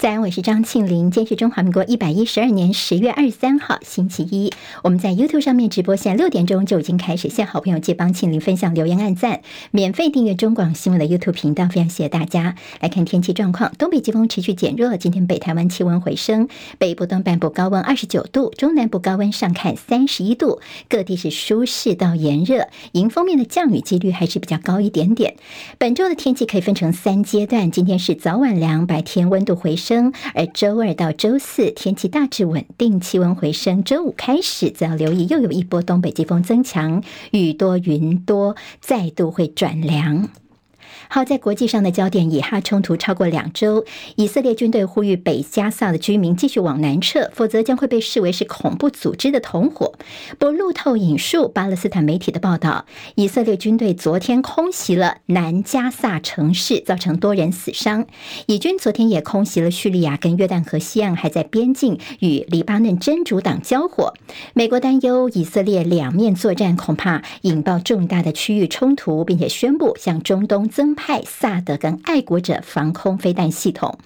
在安，我是张庆玲。今天是中华民国一百一十二年十月二十三号，星期一。我们在 YouTube 上面直播，现在六点钟就已经开始。谢好朋友借帮庆玲分享、留言、按赞，免费订阅中广新闻的 YouTube 频道。非常谢谢大家。来看天气状况，东北季风持续减弱，今天北台湾气温回升，北部东半部高温二十九度，中南部高温上看三十一度，各地是舒适到炎热。迎风面的降雨几率还是比较高一点点。本周的天气可以分成三阶段，今天是早晚凉，白天温度回升。而周二到周四天气大致稳定，气温回升。周五开始则要留意，又有一波东北季风增强，雨多云多，再度会转凉。好，在国际上的焦点，以哈冲突超过两周，以色列军队呼吁北加萨的居民继续往南撤，否则将会被视为是恐怖组织的同伙。不路透引述巴勒斯坦媒体的报道，以色列军队昨天空袭了南加萨城市，造成多人死伤。以军昨天也空袭了叙利亚跟约旦河西岸，还在边境与黎巴嫩真主党交火。美国担忧以色列两面作战恐怕引爆重大的区域冲突，并且宣布向中东增。派萨德跟爱国者防空飞弹系统，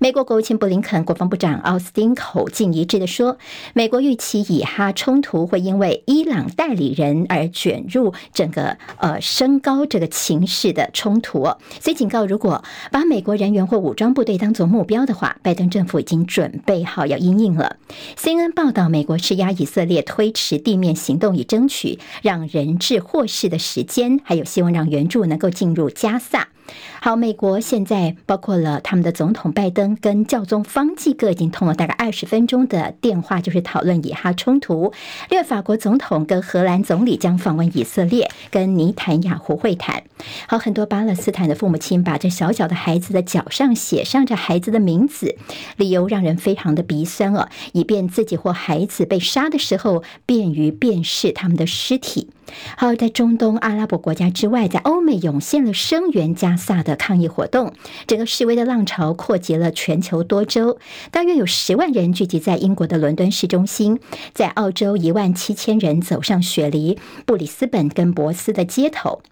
美国国务卿布林肯、国防部长奥斯汀口径一致的说，美国预期以哈冲突会因为伊朗代理人而卷入整个呃升高这个情势的冲突，所以警告，如果把美国人员或武装部队当作目标的话，拜登政府已经准备好要应应了。CNN 报道，美国施压以色列推迟地面行动，以争取让人质获释的时间，还有希望让援助能够进入加萨。ま。好，美国现在包括了他们的总统拜登跟教宗方济各已经通了大概二十分钟的电话，就是讨论以哈冲突。另外，法国总统跟荷兰总理将访问以色列，跟尼坦雅胡会谈。好，很多巴勒斯坦的父母亲把这小小的孩子的脚上写上这孩子的名字，理由让人非常的鼻酸哦，以便自己或孩子被杀的时候便于辨识他们的尸体。好，在中东阿拉伯国家之外，在欧美涌现了声援加萨的抗议活动，整个示威的浪潮扩及了全球多州，大约有十万人聚集在英国的伦敦市中心，在澳洲一万七千人走上雪梨、布里斯本跟博斯的街头。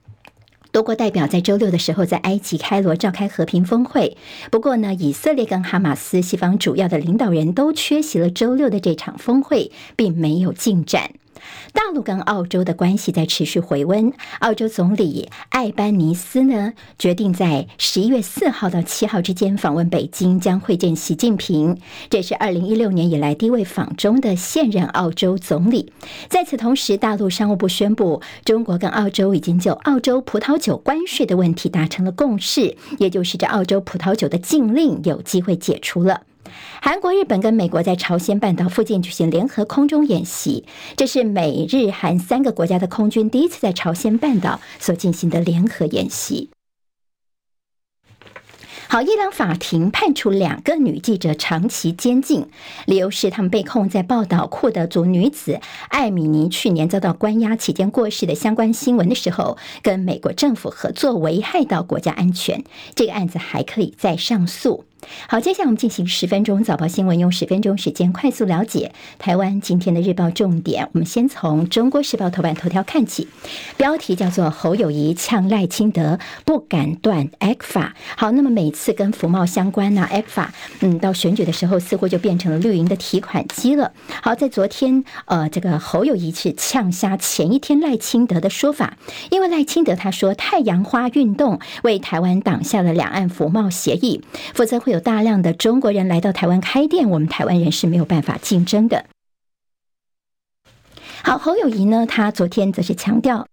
多国代表在周六的时候在埃及开罗召开和平峰会，不过呢，以色列跟哈马斯西方主要的领导人都缺席了周六的这场峰会，并没有进展。大陆跟澳洲的关系在持续回温。澳洲总理艾班尼斯呢，决定在十一月四号到七号之间访问北京，将会见习近平。这是二零一六年以来第一位访中的现任澳洲总理。在此同时，大陆商务部宣布，中国跟澳洲已经就澳洲葡萄酒关税的问题达成了共识，也就是这澳洲葡萄酒的禁令有机会解除了。韩国、日本跟美国在朝鲜半岛附近举行联合空中演习，这是美日韩三个国家的空军第一次在朝鲜半岛所进行的联合演习。好，伊朗法庭判处两个女记者长期监禁，理由是他们被控在报道库德族女子艾米尼去年遭到关押期间过世的相关新闻的时候，跟美国政府合作，危害到国家安全。这个案子还可以再上诉。好，接下来我们进行十分钟早报新闻，用十分钟时间快速了解台湾今天的日报重点。我们先从《中国时报》头版头条看起，标题叫做“侯友谊呛赖清德不敢断 ECFA”。好，那么每次跟服贸相关呢，ECFA，嗯，到选举的时候似乎就变成了绿营的提款机了。好，在昨天，呃，这个侯友谊是呛瞎前一天赖清德的说法，因为赖清德他说太阳花运动为台湾挡下了两岸服贸协议，否则。会有大量的中国人来到台湾开店，我们台湾人是没有办法竞争的。好，侯友谊呢，他昨天则是强调。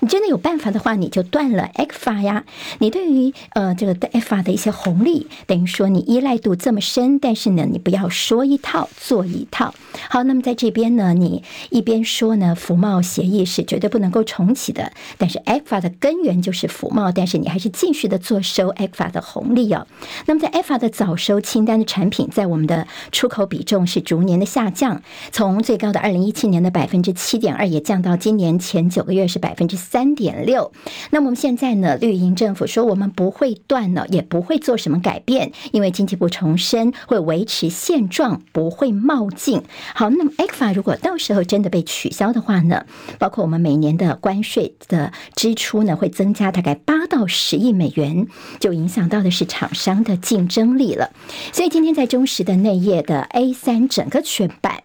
你真的有办法的话，你就断了 e f a 呀。你对于呃这个 e f a 的一些红利，等于说你依赖度这么深，但是呢，你不要说一套做一套。好，那么在这边呢，你一边说呢，服贸协议是绝对不能够重启的，但是 e f a 的根源就是服贸，但是你还是继续的做收 e f a 的红利哦。那么在 e f a 的早收清单的产品，在我们的出口比重是逐年的下降，从最高的二零一七年的百分之七点二，也降到今年前九个月是百分之。三点六。那么我们现在呢，绿营政府说我们不会断了，也不会做什么改变，因为经济部重申会维持现状，不会冒进。好，那么 ECFA 如果到时候真的被取消的话呢，包括我们每年的关税的支出呢，会增加大概八到十亿美元，就影响到的是厂商的竞争力了。所以今天在中时的内页的 A 三整个全版。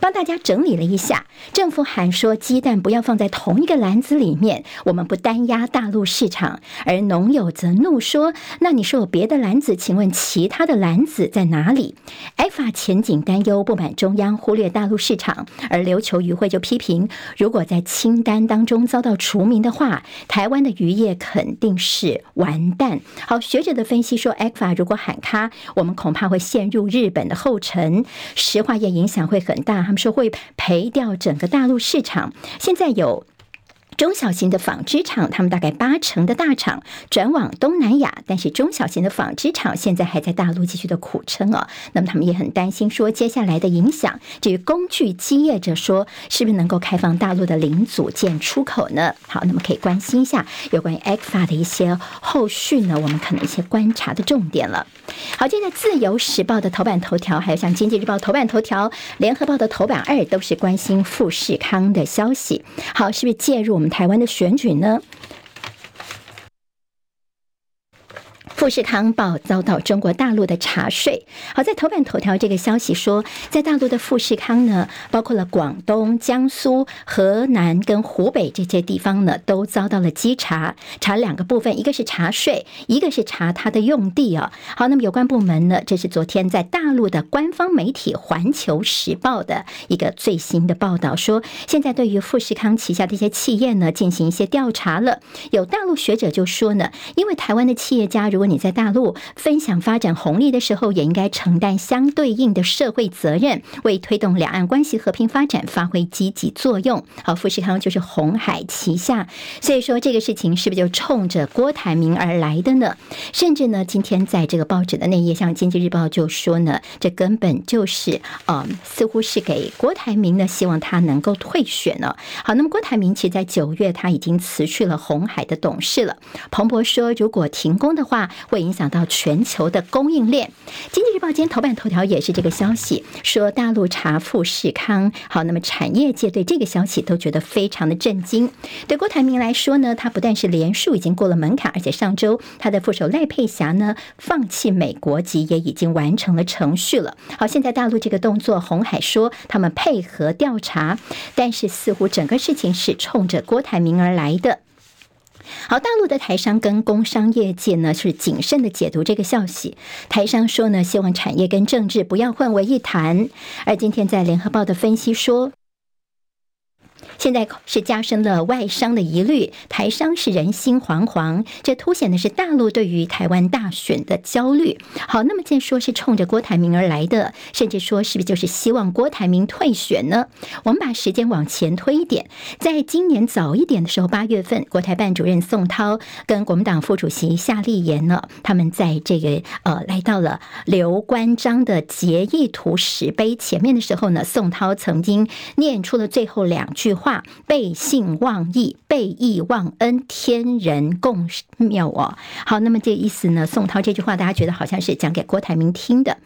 帮大家整理了一下，政府喊说鸡蛋不要放在同一个篮子里面，我们不单压大陆市场，而农友则怒说：“那你说有别的篮子，请问其他的篮子在哪里埃法前景担忧，不满中央忽略大陆市场，而琉球渔会就批评，如果在清单当中遭到除名的话，台湾的渔业肯定是完蛋。好，学者的分析说，ECFA 如果喊卡，我们恐怕会陷入日本的后尘，石化业影响会很大。他们说会赔掉整个大陆市场，现在有。中小型的纺织厂，他们大概八成的大厂转往东南亚，但是中小型的纺织厂现在还在大陆继续的苦撑哦。那么他们也很担心说接下来的影响。至于工具机业者说，是不是能够开放大陆的零组件出口呢？好，那么可以关心一下有关于 ECFA 的一些后续呢，我们可能一些观察的重点了。好，现在自由时报的头版头条，还有像经济日报头版头条、联合报的头版二，都是关心富士康的消息。好，是不是介入我们？台湾的选举呢？富士康报遭到中国大陆的查税。好，在头版头条这个消息说，在大陆的富士康呢，包括了广东、江苏、河南跟湖北这些地方呢，都遭到了稽查。查两个部分，一个是查税，一个是查它的用地啊。好，那么有关部门呢，这是昨天在大陆的官方媒体《环球时报》的一个最新的报道，说现在对于富士康旗下的一些企业呢，进行一些调查了。有大陆学者就说呢，因为台湾的企业家如果你在大陆分享发展红利的时候，也应该承担相对应的社会责任，为推动两岸关系和平发展发挥积极作用。好，富士康就是红海旗下，所以说这个事情是不是就冲着郭台铭而来的呢？甚至呢，今天在这个报纸的内页，像《经济日报》就说呢，这根本就是呃，似乎是给郭台铭呢，希望他能够退选了。好，那么郭台铭其实在九月他已经辞去了红海的董事了。彭博说，如果停工的话，会影响到全球的供应链。经济日报今天头版头条也是这个消息，说大陆查富士康。好，那么产业界对这个消息都觉得非常的震惊。对郭台铭来说呢，他不但是连数已经过了门槛，而且上周他的副手赖佩霞呢放弃美国籍也已经完成了程序了。好，现在大陆这个动作，红海说他们配合调查，但是似乎整个事情是冲着郭台铭而来的。好，大陆的台商跟工商业界呢是谨慎的解读这个消息。台商说呢，希望产业跟政治不要混为一谈。而今天在联合报的分析说。现在是加深了外商的疑虑，台商是人心惶惶，这凸显的是大陆对于台湾大选的焦虑。好，那么既然说是冲着郭台铭而来的，甚至说是不是就是希望郭台铭退选呢？我们把时间往前推一点，在今年早一点的时候，八月份，国台办主任宋涛跟国民党副主席夏立言呢，他们在这个呃来到了刘关张的结义图石碑前面的时候呢，宋涛曾经念出了最后两句话。背信忘义，背义忘恩，天人共谬哦。好，那么这个意思呢？宋涛这句话，大家觉得好像是讲给郭台铭听的。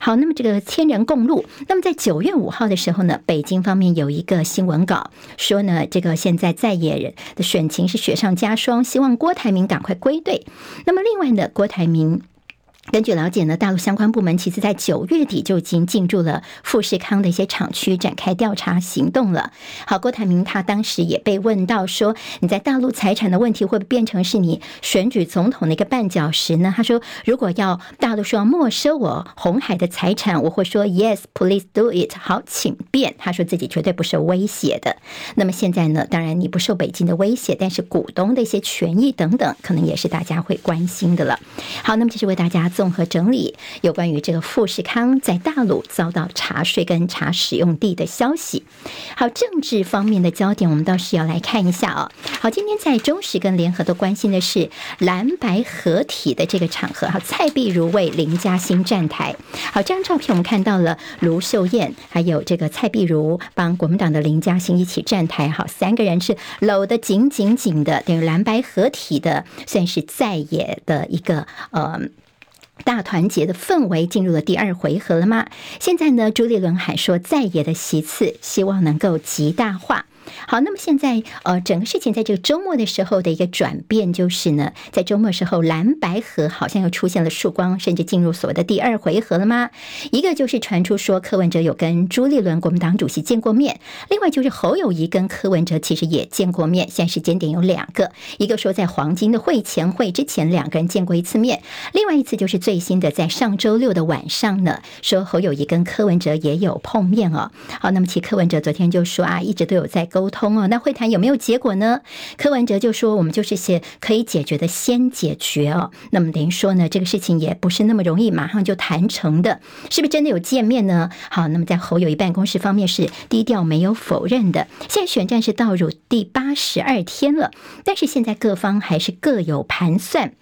好，那么这个千人共怒。那么在九月五号的时候呢，北京方面有一个新闻稿说呢，这个现在在野人的选情是雪上加霜，希望郭台铭赶快归队。那么另外呢，郭台铭。根据了解呢，大陆相关部门其实在九月底就已经进驻了富士康的一些厂区，展开调查行动了。好，郭台铭他当时也被问到说：“你在大陆财产的问题会不会变成是你选举总统的一个绊脚石呢？”他说：“如果要大陆说要没收我红海的财产，我会说 Yes, please do it。好，请便。”他说自己绝对不受威胁的。那么现在呢，当然你不受北京的威胁，但是股东的一些权益等等，可能也是大家会关心的了。好，那么这是为大家。综合整理有关于这个富士康在大陆遭到查税跟查使用地的消息。好，政治方面的焦点，我们倒是要来看一下哦。好，今天在中时跟联合都关心的是蓝白合体的这个场合。好，蔡壁如为林佳欣站台。好，这张照片我们看到了卢秀燕还有这个蔡壁如帮国民党的林佳欣一起站台。好，三个人是搂得紧紧紧的，等于蓝白合体的，算是在野的一个呃。大团结的氛围进入了第二回合了吗？现在呢，朱立伦还说，在野的席次希望能够极大化。好，那么现在呃，整个事情在这个周末的时候的一个转变，就是呢，在周末时候，蓝白河好像又出现了曙光，甚至进入所谓的第二回合了吗？一个就是传出说柯文哲有跟朱立伦国民党主席见过面，另外就是侯友谊跟柯文哲其实也见过面。现在时间点有两个，一个说在黄金的会前会之前两个人见过一次面，另外一次就是最新的在上周六的晚上呢，说侯友谊跟柯文哲也有碰面哦。好，那么其柯文哲昨天就说啊，一直都有在沟通哦，那会谈有没有结果呢？柯文哲就说：“我们就是些可以解决的，先解决哦。那么等于说呢，这个事情也不是那么容易马上就谈成的，是不是真的有见面呢？好，那么在侯友谊办公室方面是低调没有否认的。现在选战是倒数第八十二天了，但是现在各方还是各有盘算。”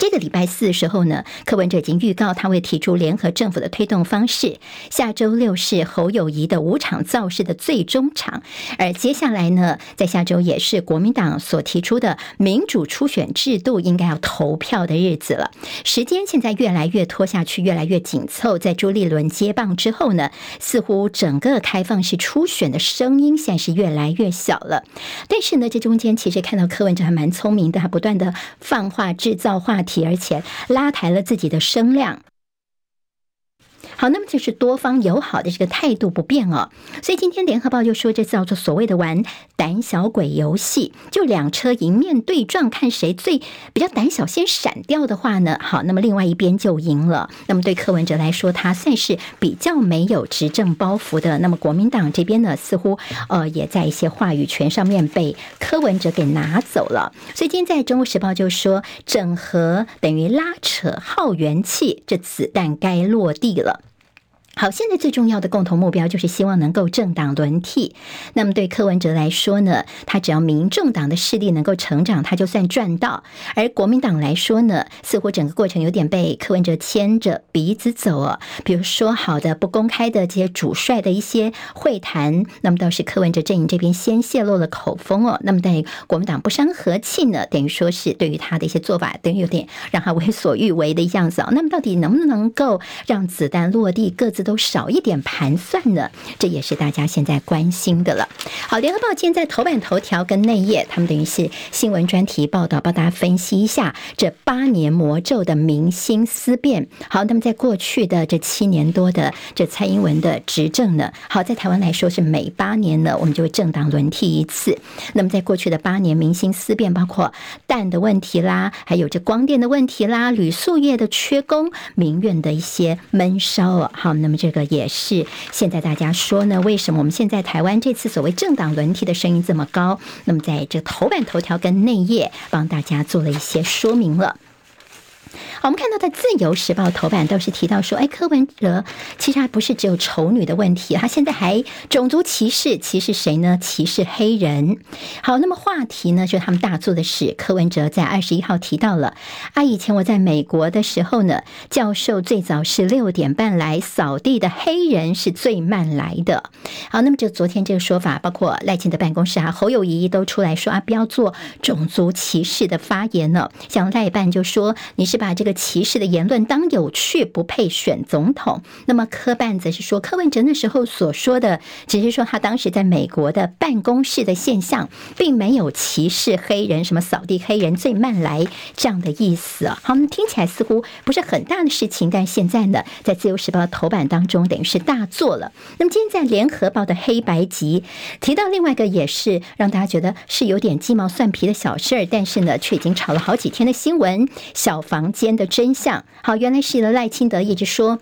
这个礼拜四的时候呢，柯文哲已经预告他会提出联合政府的推动方式。下周六是侯友谊的五场造势的最终场，而接下来呢，在下周也是国民党所提出的民主初选制度应该要投票的日子了。时间现在越来越拖下去，越来越紧凑。在朱立伦接棒之后呢，似乎整个开放式初选的声音现在是越来越小了。但是呢，这中间其实看到柯文哲还蛮聪明的，他不断的放话制造话题。而且拉抬了自己的声量。好，那么就是多方友好的这个态度不变哦，所以今天联合报就说，这叫做所谓的玩胆小鬼游戏，就两车迎面对撞，看谁最比较胆小，先闪掉的话呢，好，那么另外一边就赢了。那么对柯文哲来说，他算是比较没有执政包袱的。那么国民党这边呢，似乎呃也在一些话语权上面被柯文哲给拿走了。所以今天在中国时报就说，整合等于拉扯耗元气，这子弹该落地了。好，现在最重要的共同目标就是希望能够政党轮替。那么对柯文哲来说呢，他只要民众党的势力能够成长，他就算赚到。而国民党来说呢，似乎整个过程有点被柯文哲牵着鼻子走哦。比如说好的不公开的这些主帅的一些会谈，那么倒是柯文哲阵营这边先泄露了口风哦。那么在国民党不伤和气呢，等于说是对于他的一些做法，等于有点让他为所欲为的样子哦。那么到底能不能够让子弹落地，各自都？都少一点盘算呢，这也是大家现在关心的了。好，联合报今天在头版头条跟内页，他们等于是新闻专题报道，帮大家分析一下这八年魔咒的民心思变。好，那么在过去的这七年多的这蔡英文的执政呢，好，在台湾来说是每八年呢，我们就会政党轮替一次。那么在过去的八年民心思变，包括蛋的问题啦，还有这光电的问题啦，铝塑业的缺工，民怨的一些闷烧啊。好，那么。这个也是现在大家说呢，为什么我们现在台湾这次所谓政党轮替的声音这么高？那么在这头版头条跟内页帮大家做了一些说明了。好，我们看到在《自由时报》头版都是提到说，哎，柯文哲其实还不是只有丑女的问题，他现在还种族歧视，歧视谁呢？歧视黑人。好，那么话题呢，就是他们大做的是柯文哲在二十一号提到了啊，以前我在美国的时候呢，教授最早是六点半来扫地的，黑人是最慢来的。好，那么就昨天这个说法，包括赖清德办公室啊，侯友谊都出来说啊，不要做种族歧视的发言了。像赖办就说你是把这个。歧视的言论当有趣，不配选总统。那么柯办则是说，柯文哲那时候所说的，只是说他当时在美国的办公室的现象，并没有歧视黑人，什么扫地黑人最慢来这样的意思啊。好，听起来似乎不是很大的事情，但现在呢，在自由时报头版当中，等于是大做了。那么今天在联合报的黑白集提到另外一个，也是让大家觉得是有点鸡毛蒜皮的小事儿，但是呢，却已经炒了好几天的新闻，小房间的真相，好，原来是赖清德一直说。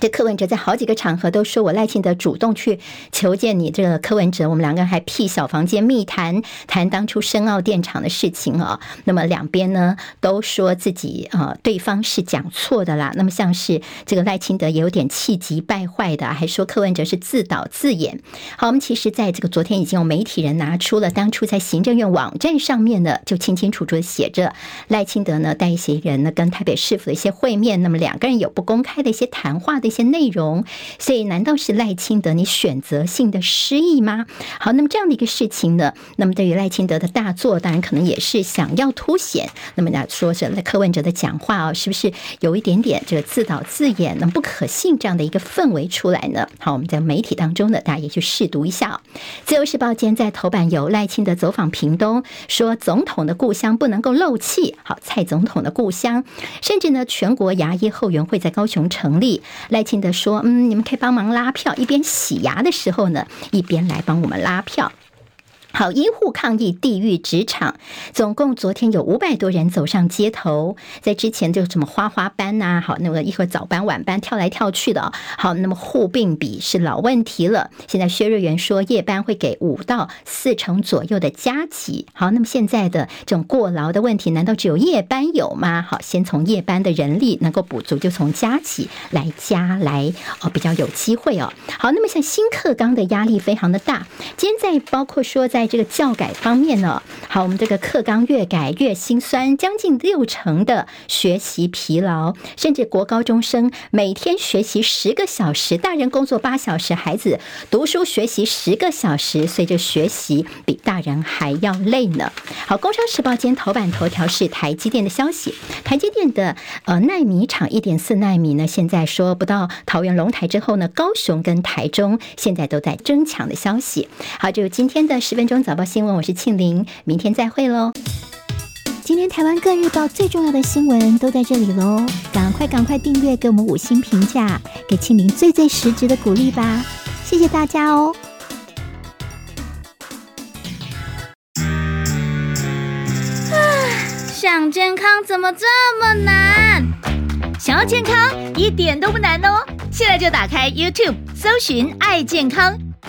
这柯文哲在好几个场合都说，我赖清德主动去求见你这个柯文哲，我们两个人还辟小房间密谈，谈当初深澳电厂的事情啊。那么两边呢都说自己啊对方是讲错的啦。那么像是这个赖清德也有点气急败坏的，还说柯文哲是自导自演。好，我们其实在这个昨天已经有媒体人拿出了当初在行政院网站上面呢就清清楚楚的写着赖清德呢带一些人呢跟台北市府的一些会面，那么两个人有不公开的一些谈话的。一些内容，所以难道是赖清德你选择性的失忆吗？好，那么这样的一个事情呢，那么对于赖清德的大作，当然可能也是想要凸显。那么呢，说是柯文哲的讲话啊，是不是有一点点这个自导自演，那不可信这样的一个氛围出来呢？好，我们在媒体当中呢，大家也去试读一下。自由时报今天在头版有赖清德走访屏东，说总统的故乡不能够漏气。好，蔡总统的故乡，甚至呢，全国牙医后援会在高雄成立。赖耐心的说：“嗯，你们可以帮忙拉票，一边洗牙的时候呢，一边来帮我们拉票。”好，医护抗议地狱职场，总共昨天有五百多人走上街头。在之前就什么花花班呐、好，那么一会儿早班晚班跳来跳去的。好，那么护病比是老问题了。现在薛瑞元说夜班会给五到四成左右的加给。好，那么现在的这种过劳的问题，难道只有夜班有吗？好，先从夜班的人力能够补足，就从加给来加来哦，比较有机会哦。好，那么像新课纲的压力非常的大。今天在包括说在这个教改方面呢，好，我们这个课纲越改越心酸，将近六成的学习疲劳，甚至国高中生每天学习十个小时，大人工作八小时，孩子读书学习十个小时，随着学习比大人还要累呢。好，《工商时报》今天头版头条是台积电的消息，台积电的呃奈米厂一点四奈米呢，现在说不到桃园龙台之后呢，高雄跟台中现在都在争抢的消息。好，就今天的十分钟。早报新闻，我是庆玲，明天再会喽。今天台湾各日报最重要的新闻都在这里喽，赶快赶快订阅，给我们五星评价，给庆玲最最实质的鼓励吧，谢谢大家哦。啊，想健康怎么这么难？想要健康一点都不难哦，现在就打开 YouTube，搜寻“爱健康”。